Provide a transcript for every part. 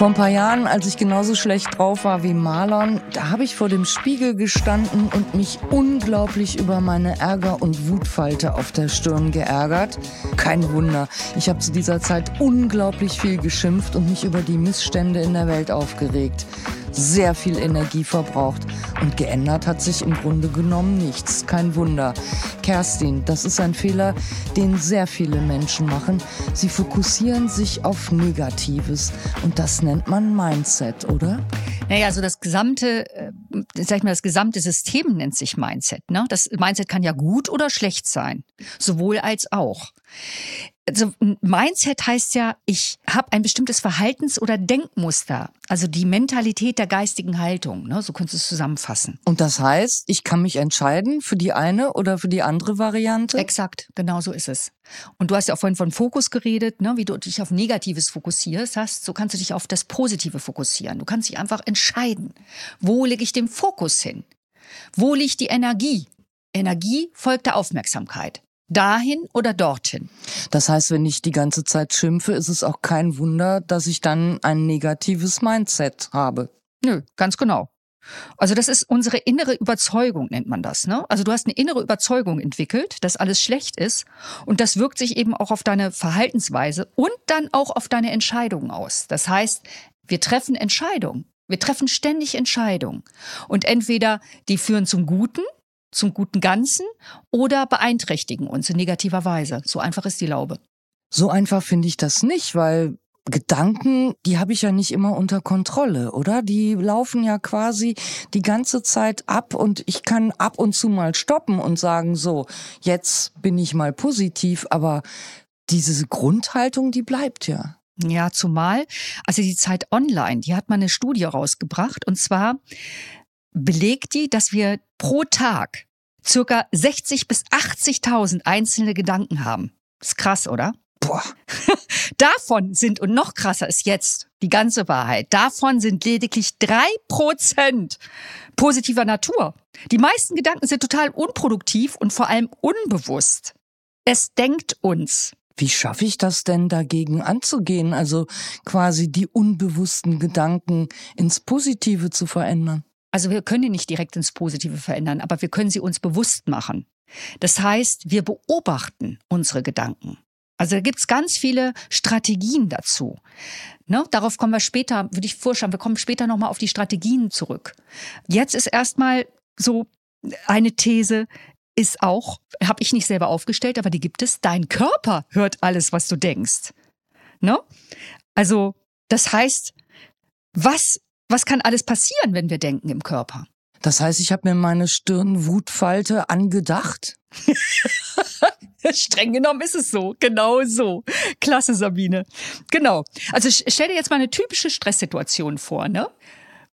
Vor ein paar Jahren, als ich genauso schlecht drauf war wie Marlon, da habe ich vor dem Spiegel gestanden und mich unglaublich über meine Ärger- und Wutfalte auf der Stirn geärgert. Kein Wunder, ich habe zu dieser Zeit unglaublich viel geschimpft und mich über die Missstände in der Welt aufgeregt sehr viel Energie verbraucht. Und geändert hat sich im Grunde genommen nichts. Kein Wunder. Kerstin, das ist ein Fehler, den sehr viele Menschen machen. Sie fokussieren sich auf Negatives. Und das nennt man Mindset, oder? Naja, also das gesamte, äh, sag ich mal, das gesamte System nennt sich Mindset. Ne? Das Mindset kann ja gut oder schlecht sein. Sowohl als auch also Mindset heißt ja, ich habe ein bestimmtes Verhaltens- oder Denkmuster, also die Mentalität der geistigen Haltung, ne? so könntest du es zusammenfassen. Und das heißt, ich kann mich entscheiden für die eine oder für die andere Variante? Exakt, genau so ist es. Und du hast ja auch vorhin von Fokus geredet, ne? wie du dich auf Negatives fokussierst hast, so kannst du dich auf das Positive fokussieren. Du kannst dich einfach entscheiden, wo lege ich den Fokus hin? Wo liegt die Energie? Energie folgt der Aufmerksamkeit dahin oder dorthin. Das heißt, wenn ich die ganze Zeit schimpfe, ist es auch kein Wunder, dass ich dann ein negatives Mindset habe. Nö, ganz genau. Also das ist unsere innere Überzeugung, nennt man das. Ne? Also du hast eine innere Überzeugung entwickelt, dass alles schlecht ist und das wirkt sich eben auch auf deine Verhaltensweise und dann auch auf deine Entscheidungen aus. Das heißt, wir treffen Entscheidungen. Wir treffen ständig Entscheidungen. Und entweder die führen zum Guten zum guten Ganzen oder beeinträchtigen uns in negativer Weise. So einfach ist die Laube. So einfach finde ich das nicht, weil Gedanken, die habe ich ja nicht immer unter Kontrolle, oder? Die laufen ja quasi die ganze Zeit ab und ich kann ab und zu mal stoppen und sagen, so, jetzt bin ich mal positiv, aber diese Grundhaltung, die bleibt ja. Ja, zumal, also die Zeit online, die hat mal eine Studie rausgebracht und zwar belegt die, dass wir pro Tag circa 60 bis 80.000 einzelne Gedanken haben. ist krass, oder? Boah. davon sind, und noch krasser ist jetzt die ganze Wahrheit, davon sind lediglich drei Prozent positiver Natur. Die meisten Gedanken sind total unproduktiv und vor allem unbewusst. Es denkt uns. Wie schaffe ich das denn dagegen anzugehen? Also quasi die unbewussten Gedanken ins Positive zu verändern? Also wir können die nicht direkt ins Positive verändern, aber wir können sie uns bewusst machen. Das heißt, wir beobachten unsere Gedanken. Also da gibt's ganz viele Strategien dazu. Ne? Darauf kommen wir später, würde ich vorschlagen, wir kommen später nochmal auf die Strategien zurück. Jetzt ist erstmal so eine These, ist auch, habe ich nicht selber aufgestellt, aber die gibt es, dein Körper hört alles, was du denkst. Ne? Also das heißt, was was kann alles passieren, wenn wir denken im Körper? Das heißt, ich habe mir meine Stirnwutfalte angedacht? Streng genommen ist es so, genau so. Klasse, Sabine. Genau. Also stell dir jetzt mal eine typische Stresssituation vor, ne?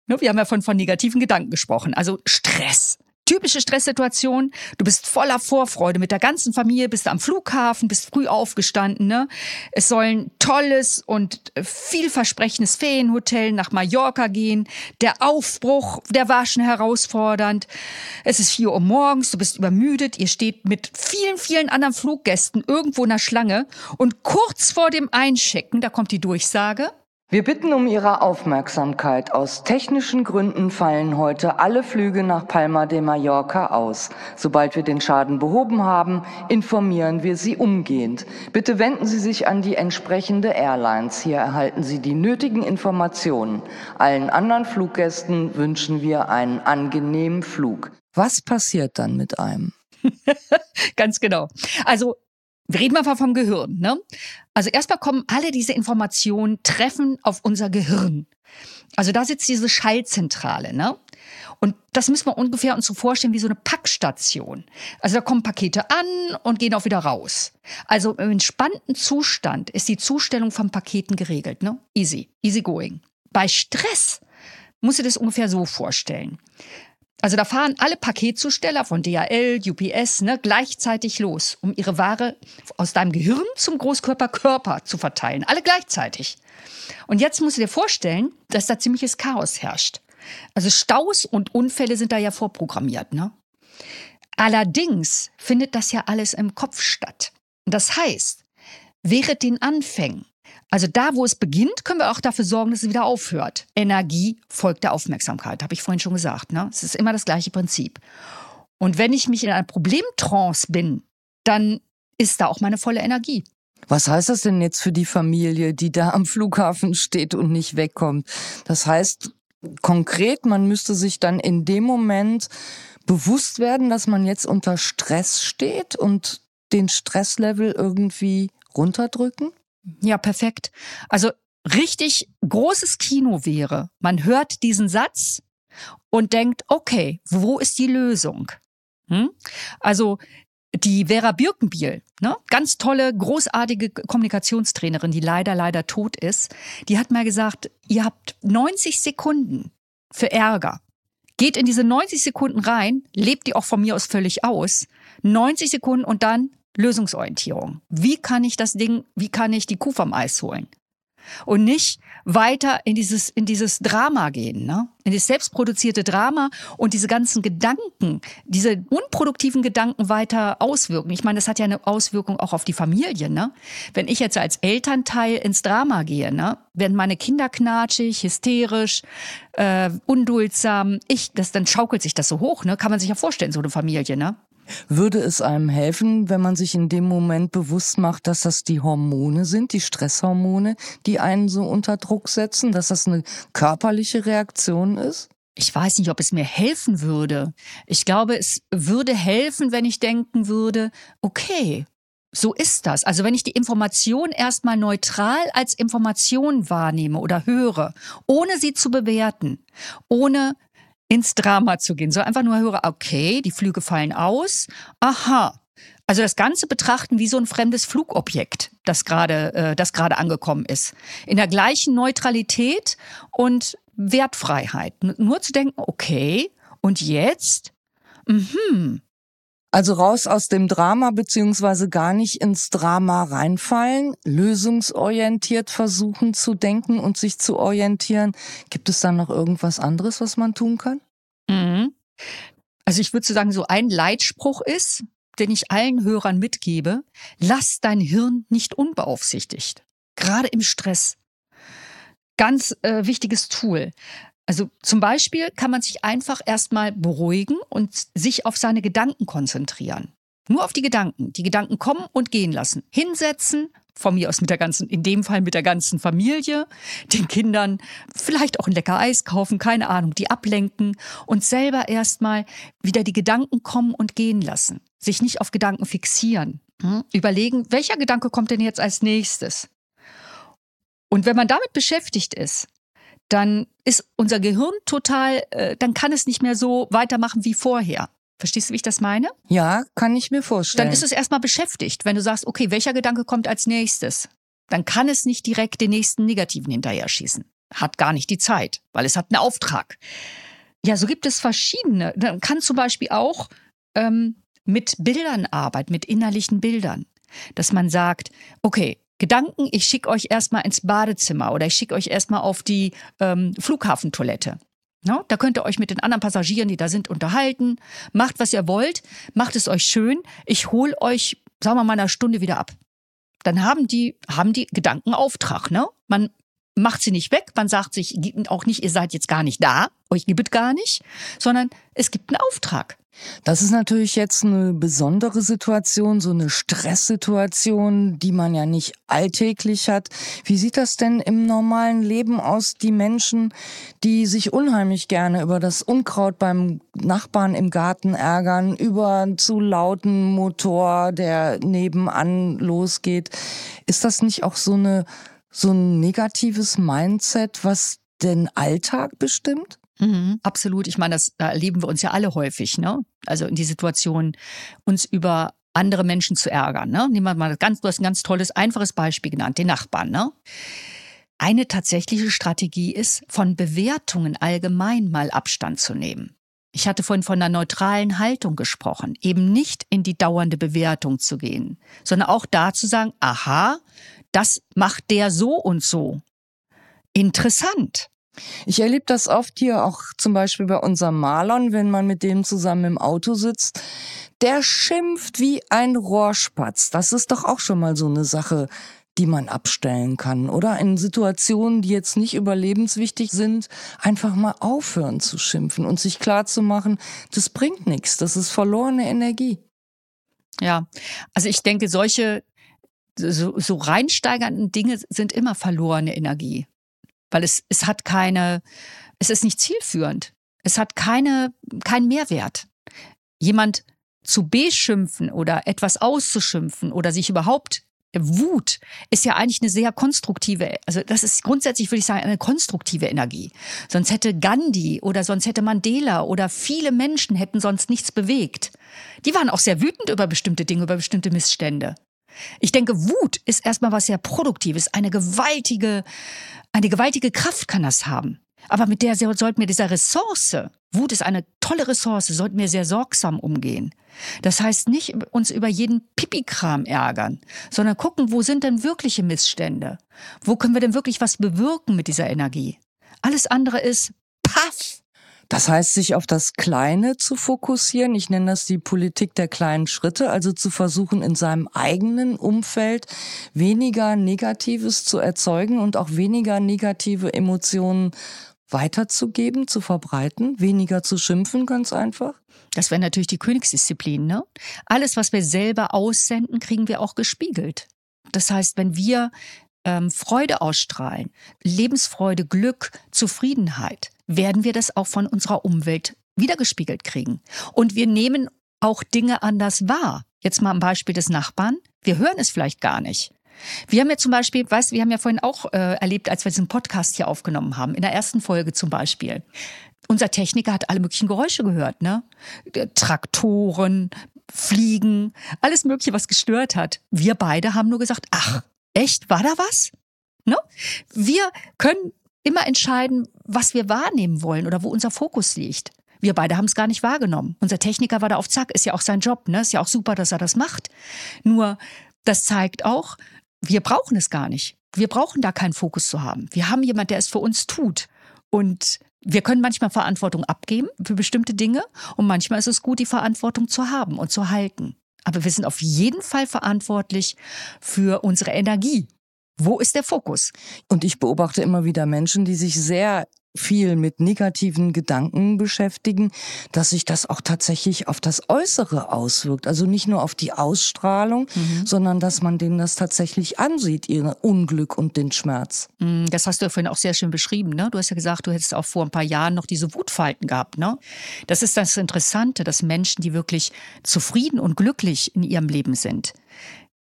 ne? Wir haben ja von, von negativen Gedanken gesprochen. Also Stress typische Stresssituation. Du bist voller Vorfreude mit der ganzen Familie, bist am Flughafen, bist früh aufgestanden. Ne? Es soll ein tolles und vielversprechendes Ferienhotel nach Mallorca gehen. Der Aufbruch, der war schon herausfordernd. Es ist vier Uhr morgens, du bist übermüdet. Ihr steht mit vielen, vielen anderen Fluggästen irgendwo in der Schlange. Und kurz vor dem Einchecken, da kommt die Durchsage. Wir bitten um Ihre Aufmerksamkeit. Aus technischen Gründen fallen heute alle Flüge nach Palma de Mallorca aus. Sobald wir den Schaden behoben haben, informieren wir Sie umgehend. Bitte wenden Sie sich an die entsprechende Airlines. Hier erhalten Sie die nötigen Informationen. Allen anderen Fluggästen wünschen wir einen angenehmen Flug. Was passiert dann mit einem? Ganz genau. Also wir reden mal vom Gehirn. Ne? Also erstmal kommen alle diese Informationen, treffen auf unser Gehirn. Also da sitzt diese Schallzentrale. Ne? Und das müssen wir ungefähr uns so vorstellen wie so eine Packstation. Also da kommen Pakete an und gehen auch wieder raus. Also im entspannten Zustand ist die Zustellung von Paketen geregelt. Ne? Easy, easy going. Bei Stress musst du das ungefähr so vorstellen. Also da fahren alle Paketzusteller von DHL, UPS ne, gleichzeitig los, um ihre Ware aus deinem Gehirn zum Großkörperkörper zu verteilen. Alle gleichzeitig. Und jetzt musst du dir vorstellen, dass da ziemliches Chaos herrscht. Also Staus und Unfälle sind da ja vorprogrammiert. Ne? Allerdings findet das ja alles im Kopf statt. Das heißt, während den Anfängen Also da, wo es beginnt, können wir auch dafür sorgen, dass es wieder aufhört. Energie folgt der Aufmerksamkeit, habe ich vorhin schon gesagt. Ne? Es ist immer das gleiche Prinzip. Und wenn ich mich in einer Problemtrance bin, dann ist da auch meine volle Energie. Was heißt das denn jetzt für die Familie, die da am Flughafen steht und nicht wegkommt? Das heißt konkret, man müsste sich dann in dem Moment bewusst werden, dass man jetzt unter Stress steht und den Stresslevel irgendwie runterdrücken? Ja, perfekt. Also richtig großes Kino wäre, man hört diesen Satz und denkt, okay, wo ist die Lösung? Hm? Also die Vera Birkenbiel, ne? ganz tolle, großartige Kommunikationstrainerin, die leider, leider tot ist, die hat mal gesagt, ihr habt 90 Sekunden für Ärger. Geht in diese 90 Sekunden rein, lebt die auch von mir aus völlig aus. 90 Sekunden und dann Lösungsorientierung. Wie kann ich das Ding, wie kann ich die Kuh vom Eis holen? und nicht weiter in dieses, in dieses Drama gehen, ne? in das selbstproduzierte Drama und diese ganzen Gedanken, diese unproduktiven Gedanken weiter auswirken. Ich meine, das hat ja eine Auswirkung auch auf die Familie. Ne? Wenn ich jetzt als Elternteil ins Drama gehe, ne? werden meine Kinder knatschig, hysterisch, äh, unduldsam, ich, das, dann schaukelt sich das so hoch, ne? kann man sich ja vorstellen, so eine Familie. Ne? Würde es einem helfen, wenn man sich in dem Moment bewusst macht, dass das die Hormone sind, die Stresshormone, die einen so unter Druck setzen, dass das eine körperliche Reaktion ist? Ich weiß nicht, ob es mir helfen würde. Ich glaube, es würde helfen, wenn ich denken würde, okay, so ist das. Also wenn ich die Information erstmal neutral als Information wahrnehme oder höre, ohne sie zu bewerten, ohne ins Drama zu gehen, sondern einfach nur höre, okay, die Flüge fallen aus, aha. Also das Ganze betrachten wie so ein fremdes Flugobjekt, das gerade, äh, das gerade angekommen ist. In der gleichen Neutralität und Wertfreiheit. Nur zu denken, okay, und jetzt? Mhm. Also raus aus dem Drama beziehungsweise gar nicht ins Drama reinfallen, lösungsorientiert versuchen zu denken und sich zu orientieren. Gibt es dann noch irgendwas anderes, was man tun kann? Mhm. Also ich würde sagen, so ein Leitspruch ist, den ich allen Hörern mitgebe, lass dein Hirn nicht unbeaufsichtigt. Gerade im Stress. Ganz äh, wichtiges Tool. Also zum Beispiel kann man sich einfach erstmal beruhigen und sich auf seine Gedanken konzentrieren. Nur auf die Gedanken. Die Gedanken kommen und gehen lassen. Hinsetzen, von mir aus mit der ganzen, in dem Fall mit der ganzen Familie, den Kindern vielleicht auch ein lecker Eis kaufen, keine Ahnung, die ablenken und selber erstmal wieder die Gedanken kommen und gehen lassen. Sich nicht auf Gedanken fixieren. Hm? Überlegen, welcher Gedanke kommt denn jetzt als nächstes? Und wenn man damit beschäftigt ist, dann ist unser Gehirn total, äh, dann kann es nicht mehr so weitermachen wie vorher. Verstehst du, wie ich das meine? Ja, kann ich mir vorstellen. Dann ist es erstmal beschäftigt. Wenn du sagst, okay, welcher Gedanke kommt als nächstes? Dann kann es nicht direkt den nächsten negativen hinterher schießen. Hat gar nicht die Zeit, weil es hat einen Auftrag. Ja, so gibt es verschiedene. Man kann zum Beispiel auch ähm, mit Bildern arbeiten, mit innerlichen Bildern. Dass man sagt, okay, Gedanken, ich schicke euch erstmal ins Badezimmer oder ich schicke euch erstmal auf die ähm, Flughafentoilette. No, da könnt ihr euch mit den anderen Passagieren, die da sind, unterhalten. Macht, was ihr wollt. Macht es euch schön. Ich hole euch, sagen wir mal, eine Stunde wieder ab. Dann haben die, haben die Gedankenauftrag. Ne? Man macht sie nicht weg. Man sagt sich auch nicht, ihr seid jetzt gar nicht da. Euch gibt es gar nicht. Sondern es gibt einen Auftrag. Das ist natürlich jetzt eine besondere Situation, so eine Stresssituation, die man ja nicht alltäglich hat. Wie sieht das denn im normalen Leben aus, die Menschen, die sich unheimlich gerne über das Unkraut beim Nachbarn im Garten ärgern, über einen zu lauten Motor, der nebenan losgeht? Ist das nicht auch so eine, so ein negatives Mindset, was den Alltag bestimmt? Mhm, absolut. Ich meine, das erleben wir uns ja alle häufig, ne? Also in die Situation, uns über andere Menschen zu ärgern. Ne? Nehmen wir mal ganz, du hast ein ganz tolles, einfaches Beispiel genannt, den Nachbarn. Ne? Eine tatsächliche Strategie ist, von Bewertungen allgemein mal Abstand zu nehmen. Ich hatte vorhin von einer neutralen Haltung gesprochen, eben nicht in die dauernde Bewertung zu gehen, sondern auch da zu sagen, aha, das macht der so und so. Interessant. Ich erlebe das oft hier auch zum Beispiel bei unserem Marlon, wenn man mit dem zusammen im Auto sitzt. Der schimpft wie ein Rohrspatz. Das ist doch auch schon mal so eine Sache. die man abstellen kann. Oder in Situationen, die jetzt nicht überlebenswichtig sind, einfach mal aufhören zu schimpfen und sich klar zu machen, das bringt nichts, das ist verlorene Energie. Ja, also ich denke, solche so, so reinsteigernden Dinge sind immer verlorene Energie. Weil es, es hat keine, es ist nicht zielführend. Es hat keine, keinen Mehrwert. Jemand zu beschimpfen oder etwas auszuschimpfen oder sich überhaupt Wut ist ja eigentlich eine sehr konstruktive, also das ist grundsätzlich, würde ich sagen, eine konstruktive Energie. Sonst hätte Gandhi oder sonst hätte Mandela oder viele Menschen hätten sonst nichts bewegt. Die waren auch sehr wütend über bestimmte Dinge, über bestimmte Missstände. Ich denke, Wut ist erstmal was sehr Produktives. Eine gewaltige, eine gewaltige Kraft kann das haben. Aber mit der sollten wir dieser Ressource, Wut ist eine tolle Ressource, sollten wir sehr sorgsam umgehen. Das heißt nicht uns über jeden Pipikram ärgern, sondern gucken, wo sind denn wirkliche Missstände? Wo können wir denn wirklich was bewirken mit dieser Energie? Alles andere ist. Das heißt, sich auf das Kleine zu fokussieren. Ich nenne das die Politik der kleinen Schritte, also zu versuchen, in seinem eigenen Umfeld weniger Negatives zu erzeugen und auch weniger negative Emotionen weiterzugeben, zu verbreiten, weniger zu schimpfen, ganz einfach? Das wäre natürlich die Königsdisziplin, ne? Alles, was wir selber aussenden, kriegen wir auch gespiegelt. Das heißt, wenn wir ähm, Freude ausstrahlen, Lebensfreude, Glück, Zufriedenheit, werden wir das auch von unserer Umwelt wiedergespiegelt kriegen. Und wir nehmen auch Dinge anders wahr. Jetzt mal am Beispiel des Nachbarn. Wir hören es vielleicht gar nicht. Wir haben ja zum Beispiel, weißt du, wir haben ja vorhin auch äh, erlebt, als wir diesen Podcast hier aufgenommen haben, in der ersten Folge zum Beispiel. Unser Techniker hat alle möglichen Geräusche gehört, ne? Traktoren, Fliegen, alles Mögliche, was gestört hat. Wir beide haben nur gesagt, ach, echt, war da was? Ne? Wir können immer entscheiden, was wir wahrnehmen wollen oder wo unser Fokus liegt. Wir beide haben es gar nicht wahrgenommen. Unser Techniker war da auf Zack, ist ja auch sein Job, ne? Ist ja auch super, dass er das macht. Nur, das zeigt auch, wir brauchen es gar nicht. Wir brauchen da keinen Fokus zu haben. Wir haben jemand, der es für uns tut. Und wir können manchmal Verantwortung abgeben für bestimmte Dinge und manchmal ist es gut, die Verantwortung zu haben und zu halten. Aber wir sind auf jeden Fall verantwortlich für unsere Energie. Wo ist der Fokus? Und ich beobachte immer wieder Menschen, die sich sehr viel mit negativen Gedanken beschäftigen, dass sich das auch tatsächlich auf das Äußere auswirkt. Also nicht nur auf die Ausstrahlung, mhm. sondern dass man denen das tatsächlich ansieht, ihr Unglück und den Schmerz. Mhm, das hast du ja vorhin auch sehr schön beschrieben. Ne? Du hast ja gesagt, du hättest auch vor ein paar Jahren noch diese Wutfalten gehabt. Ne? Das ist das Interessante, dass Menschen, die wirklich zufrieden und glücklich in ihrem Leben sind,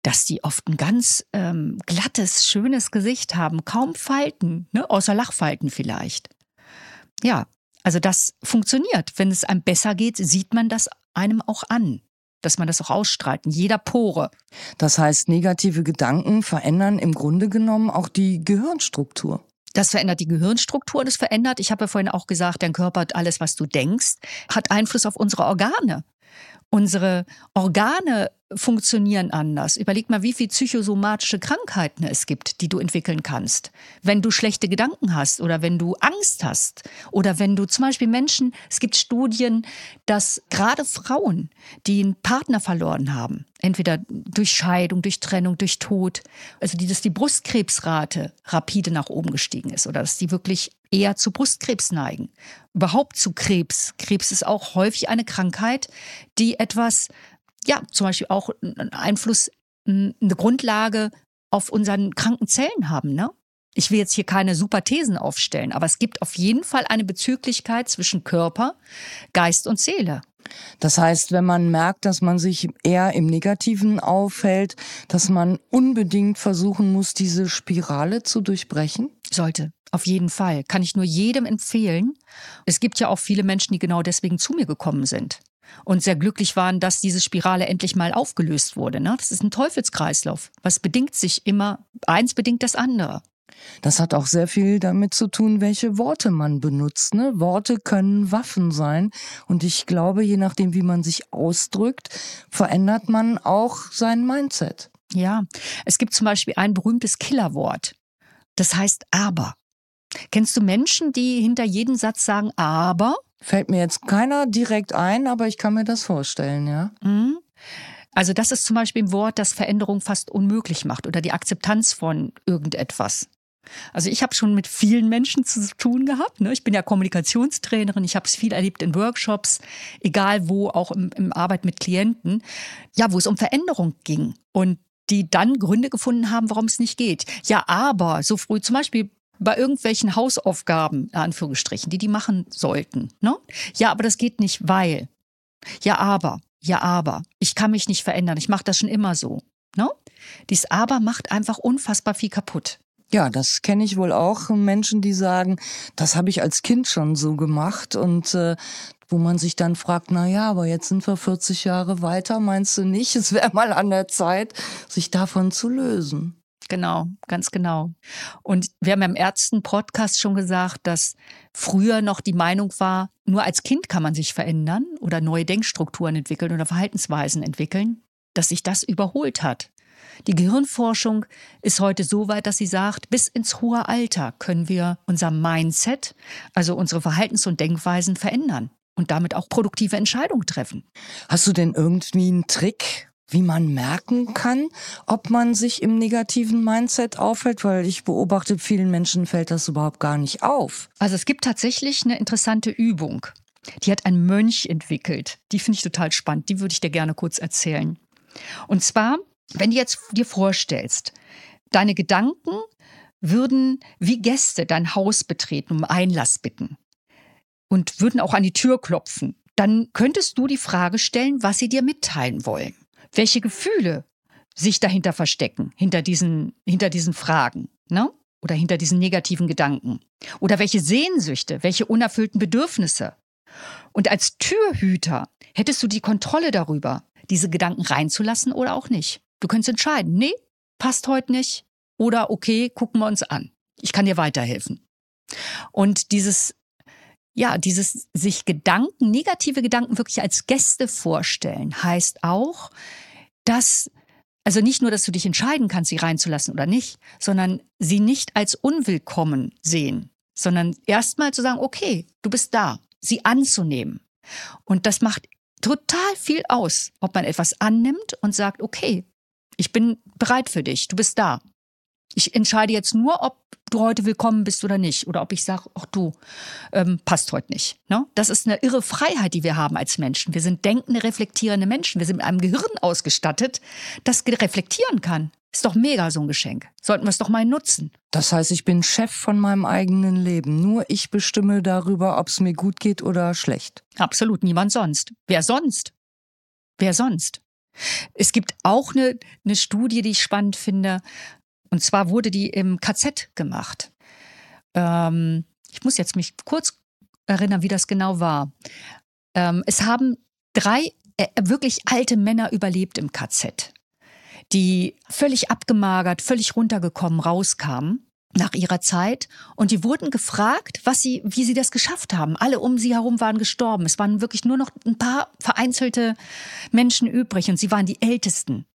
dass die oft ein ganz ähm, glattes, schönes Gesicht haben, kaum Falten, ne? außer Lachfalten vielleicht. Ja, also das funktioniert. Wenn es einem besser geht, sieht man das einem auch an dass man das auch ausstrahlt, in jeder Pore. Das heißt, negative Gedanken verändern im Grunde genommen auch die Gehirnstruktur. Das verändert die Gehirnstruktur, das verändert, ich habe ja vorhin auch gesagt, dein Körper hat alles, was du denkst, hat Einfluss auf unsere Organe. Unsere Organe funktionieren anders. Überleg mal, wie viele psychosomatische Krankheiten es gibt, die du entwickeln kannst. Wenn du schlechte Gedanken hast oder wenn du Angst hast oder wenn du zum Beispiel Menschen, es gibt Studien, dass gerade Frauen, die einen Partner verloren haben, entweder durch Scheidung, durch Trennung, durch Tod, also die, dass die Brustkrebsrate rapide nach oben gestiegen ist oder dass die wirklich eher zu Brustkrebs neigen. Überhaupt zu Krebs. Krebs ist auch häufig eine Krankheit, die etwas ja, zum Beispiel auch einen Einfluss, eine Grundlage auf unseren kranken Zellen haben, ne? Ich will jetzt hier keine super Thesen aufstellen, aber es gibt auf jeden Fall eine Bezüglichkeit zwischen Körper, Geist und Seele. Das heißt, wenn man merkt, dass man sich eher im Negativen aufhält, dass man unbedingt versuchen muss, diese Spirale zu durchbrechen? Sollte, auf jeden Fall. Kann ich nur jedem empfehlen. Es gibt ja auch viele Menschen, die genau deswegen zu mir gekommen sind und sehr glücklich waren, dass diese Spirale endlich mal aufgelöst wurde. Ne? Das ist ein Teufelskreislauf. Was bedingt sich immer? Eins bedingt das andere. Das hat auch sehr viel damit zu tun, welche Worte man benutzt. Ne? Worte können Waffen sein. Und ich glaube, je nachdem, wie man sich ausdrückt, verändert man auch sein Mindset. Ja, es gibt zum Beispiel ein berühmtes Killerwort. Das heißt aber. Kennst du Menschen, die hinter jedem Satz sagen aber? Fällt mir jetzt keiner direkt ein, aber ich kann mir das vorstellen, ja. Mhm. Also das ist zum Beispiel ein Wort, das Veränderung fast unmöglich macht oder die Akzeptanz von irgendetwas. Also ich habe schon mit vielen Menschen zu tun gehabt. Ne? Ich bin ja Kommunikationstrainerin, ich habe es viel erlebt in Workshops, egal wo, auch im, im Arbeit mit Klienten, ja, wo es um Veränderung ging und die dann Gründe gefunden haben, warum es nicht geht. Ja, aber so früh, zum Beispiel bei irgendwelchen Hausaufgaben, in Anführungsstrichen, die die machen sollten. Ne? Ja, aber das geht nicht, weil. Ja, aber. Ja, aber. Ich kann mich nicht verändern. Ich mache das schon immer so. Ne? Dies Aber macht einfach unfassbar viel kaputt. Ja, das kenne ich wohl auch. Menschen, die sagen, das habe ich als Kind schon so gemacht und äh, wo man sich dann fragt, na ja, aber jetzt sind wir 40 Jahre weiter, meinst du nicht? Es wäre mal an der Zeit, sich davon zu lösen. Genau, ganz genau. Und wir haben im ersten Podcast schon gesagt, dass früher noch die Meinung war, nur als Kind kann man sich verändern oder neue Denkstrukturen entwickeln oder Verhaltensweisen entwickeln, dass sich das überholt hat. Die Gehirnforschung ist heute so weit, dass sie sagt, bis ins hohe Alter können wir unser Mindset, also unsere Verhaltens- und Denkweisen verändern und damit auch produktive Entscheidungen treffen. Hast du denn irgendwie einen Trick, wie man merken kann, ob man sich im negativen Mindset aufhält, weil ich beobachte, vielen Menschen fällt das überhaupt gar nicht auf. Also es gibt tatsächlich eine interessante Übung. Die hat ein Mönch entwickelt. Die finde ich total spannend. Die würde ich dir gerne kurz erzählen. Und zwar wenn du jetzt dir vorstellst, deine Gedanken würden wie Gäste dein Haus betreten, um Einlass bitten und würden auch an die Tür klopfen, dann könntest du die Frage stellen, was sie dir mitteilen wollen. Welche Gefühle sich dahinter verstecken, hinter diesen, hinter diesen Fragen, ne? Oder hinter diesen negativen Gedanken. Oder welche Sehnsüchte, welche unerfüllten Bedürfnisse. Und als Türhüter hättest du die Kontrolle darüber, diese Gedanken reinzulassen oder auch nicht. Du könntest entscheiden, nee, passt heute nicht oder okay, gucken wir uns an. Ich kann dir weiterhelfen. Und dieses, ja, dieses sich Gedanken, negative Gedanken wirklich als Gäste vorstellen, heißt auch, dass, also nicht nur, dass du dich entscheiden kannst, sie reinzulassen oder nicht, sondern sie nicht als unwillkommen sehen, sondern erstmal zu sagen, okay, du bist da, sie anzunehmen. Und das macht total viel aus, ob man etwas annimmt und sagt, okay, ich bin bereit für dich. Du bist da. Ich entscheide jetzt nur, ob du heute willkommen bist oder nicht. Oder ob ich sage, ach du, ähm, passt heute nicht. Ne? Das ist eine irre Freiheit, die wir haben als Menschen. Wir sind denkende, reflektierende Menschen. Wir sind mit einem Gehirn ausgestattet, das reflektieren kann. Ist doch mega so ein Geschenk. Sollten wir es doch mal nutzen. Das heißt, ich bin Chef von meinem eigenen Leben. Nur ich bestimme darüber, ob es mir gut geht oder schlecht. Absolut niemand sonst. Wer sonst? Wer sonst? Es gibt auch eine, eine Studie, die ich spannend finde. Und zwar wurde die im KZ gemacht. Ähm, ich muss jetzt mich kurz erinnern, wie das genau war. Ähm, es haben drei äh, wirklich alte Männer überlebt im KZ, die völlig abgemagert, völlig runtergekommen rauskamen nach ihrer Zeit und die wurden gefragt, was sie, wie sie das geschafft haben. Alle um sie herum waren gestorben. Es waren wirklich nur noch ein paar vereinzelte Menschen übrig und sie waren die Ältesten.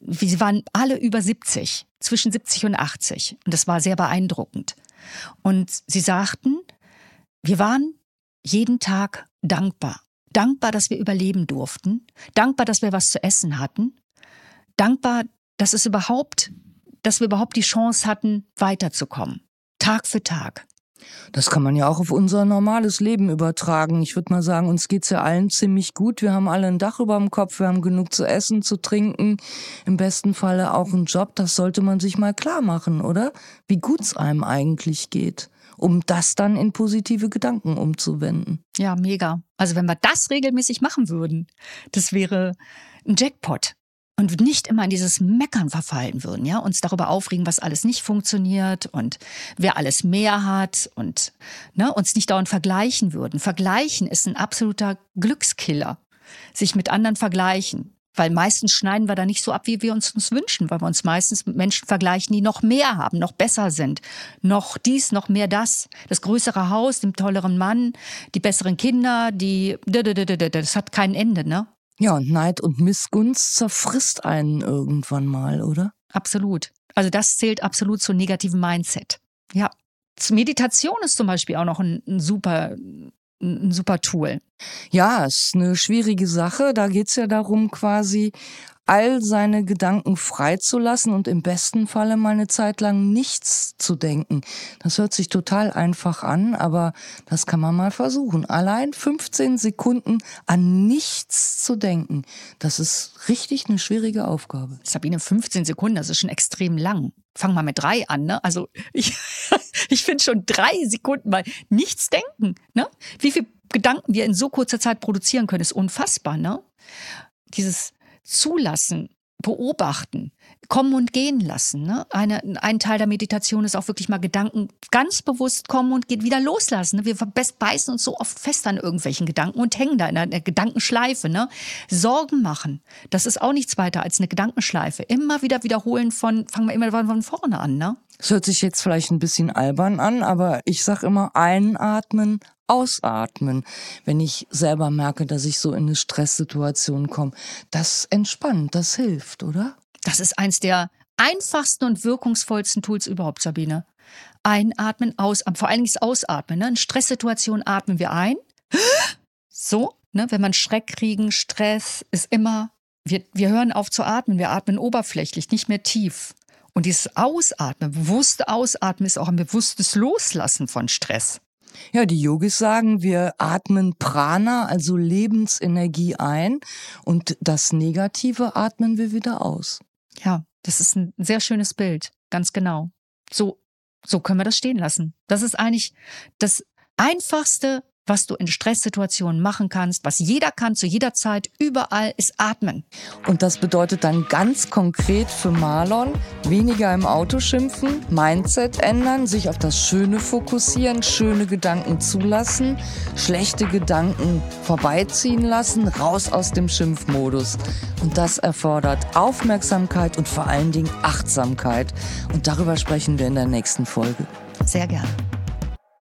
Sie waren alle über 70, zwischen 70 und 80 und das war sehr beeindruckend. Und sie sagten, wir waren jeden Tag dankbar. Dankbar, dass wir überleben durften. Dankbar, dass wir was zu essen hatten. Dankbar, dass es überhaupt dass wir überhaupt die Chance hatten, weiterzukommen. Tag für Tag. Das kann man ja auch auf unser normales Leben übertragen. Ich würde mal sagen, uns geht's ja allen ziemlich gut. Wir haben alle ein Dach über dem Kopf, wir haben genug zu essen, zu trinken, im besten Falle auch einen Job. Das sollte man sich mal klar machen, oder? Wie gut's einem eigentlich geht, um das dann in positive Gedanken umzuwenden. Ja, mega. Also wenn wir das regelmäßig machen würden, das wäre ein Jackpot und nicht immer in dieses Meckern verfallen würden, ja, uns darüber aufregen, was alles nicht funktioniert und wer alles mehr hat und ne, uns nicht dauernd vergleichen würden. Vergleichen ist ein absoluter Glückskiller. Sich mit anderen vergleichen. Weil meistens schneiden wir da nicht so ab, wie wir uns uns wünschen, weil wir uns meistens mit Menschen vergleichen, die noch mehr haben, noch besser sind, noch dies, noch mehr das, das größere Haus, den tolleren Mann, die besseren Kinder, die, das hat kein Ende, ne? Ja, und Neid und Missgunst zerfrisst einen irgendwann mal, oder? Absolut. Also das zählt absolut zu negativen Mindset. Ja. Meditation ist zum Beispiel auch noch ein, ein super ein super Tool. Ja, ist eine schwierige Sache. Da geht's ja darum, quasi all seine Gedanken freizulassen und im besten Falle mal eine Zeit lang nichts zu denken. Das hört sich total einfach an, aber das kann man mal versuchen. Allein 15 Sekunden an nichts zu denken, das ist richtig eine schwierige Aufgabe. Sabine, 15 Sekunden, das ist schon extrem lang. Fang mal mit drei an, ne? Also ich, ich finde schon drei Sekunden mal nichts denken, ne? Wie viel Gedanken wir in so kurzer Zeit produzieren können, ist unfassbar, ne? Dieses Zulassen, beobachten, kommen und gehen lassen. Ne? Eine, ein Teil der Meditation ist auch wirklich mal Gedanken ganz bewusst kommen und geht wieder loslassen. Ne? Wir beißen uns so oft fest an irgendwelchen Gedanken und hängen da in einer Gedankenschleife. Ne? Sorgen machen, das ist auch nichts weiter als eine Gedankenschleife. Immer wieder wiederholen von, fangen wir immer von vorne an. Ne? Es hört sich jetzt vielleicht ein bisschen albern an, aber ich sag immer einatmen, ausatmen, wenn ich selber merke, dass ich so in eine Stresssituation komme. Das entspannt, das hilft, oder? Das ist eins der einfachsten und wirkungsvollsten Tools überhaupt, Sabine. Einatmen, ausatmen, vor allen Dingen das Ausatmen. Ne? In Stresssituationen atmen wir ein. So, ne? wenn man Schreck kriegen, Stress ist immer, wir, wir hören auf zu atmen, wir atmen oberflächlich, nicht mehr tief. Und dieses Ausatmen, bewusste Ausatmen ist auch ein bewusstes Loslassen von Stress. Ja, die Yogis sagen, wir atmen Prana, also Lebensenergie ein und das Negative atmen wir wieder aus. Ja, das ist ein sehr schönes Bild, ganz genau. So, so können wir das stehen lassen. Das ist eigentlich das einfachste was du in Stresssituationen machen kannst, was jeder kann zu jeder Zeit, überall, ist atmen. Und das bedeutet dann ganz konkret für Marlon, weniger im Auto schimpfen, Mindset ändern, sich auf das Schöne fokussieren, schöne Gedanken zulassen, schlechte Gedanken vorbeiziehen lassen, raus aus dem Schimpfmodus. Und das erfordert Aufmerksamkeit und vor allen Dingen Achtsamkeit. Und darüber sprechen wir in der nächsten Folge. Sehr gerne.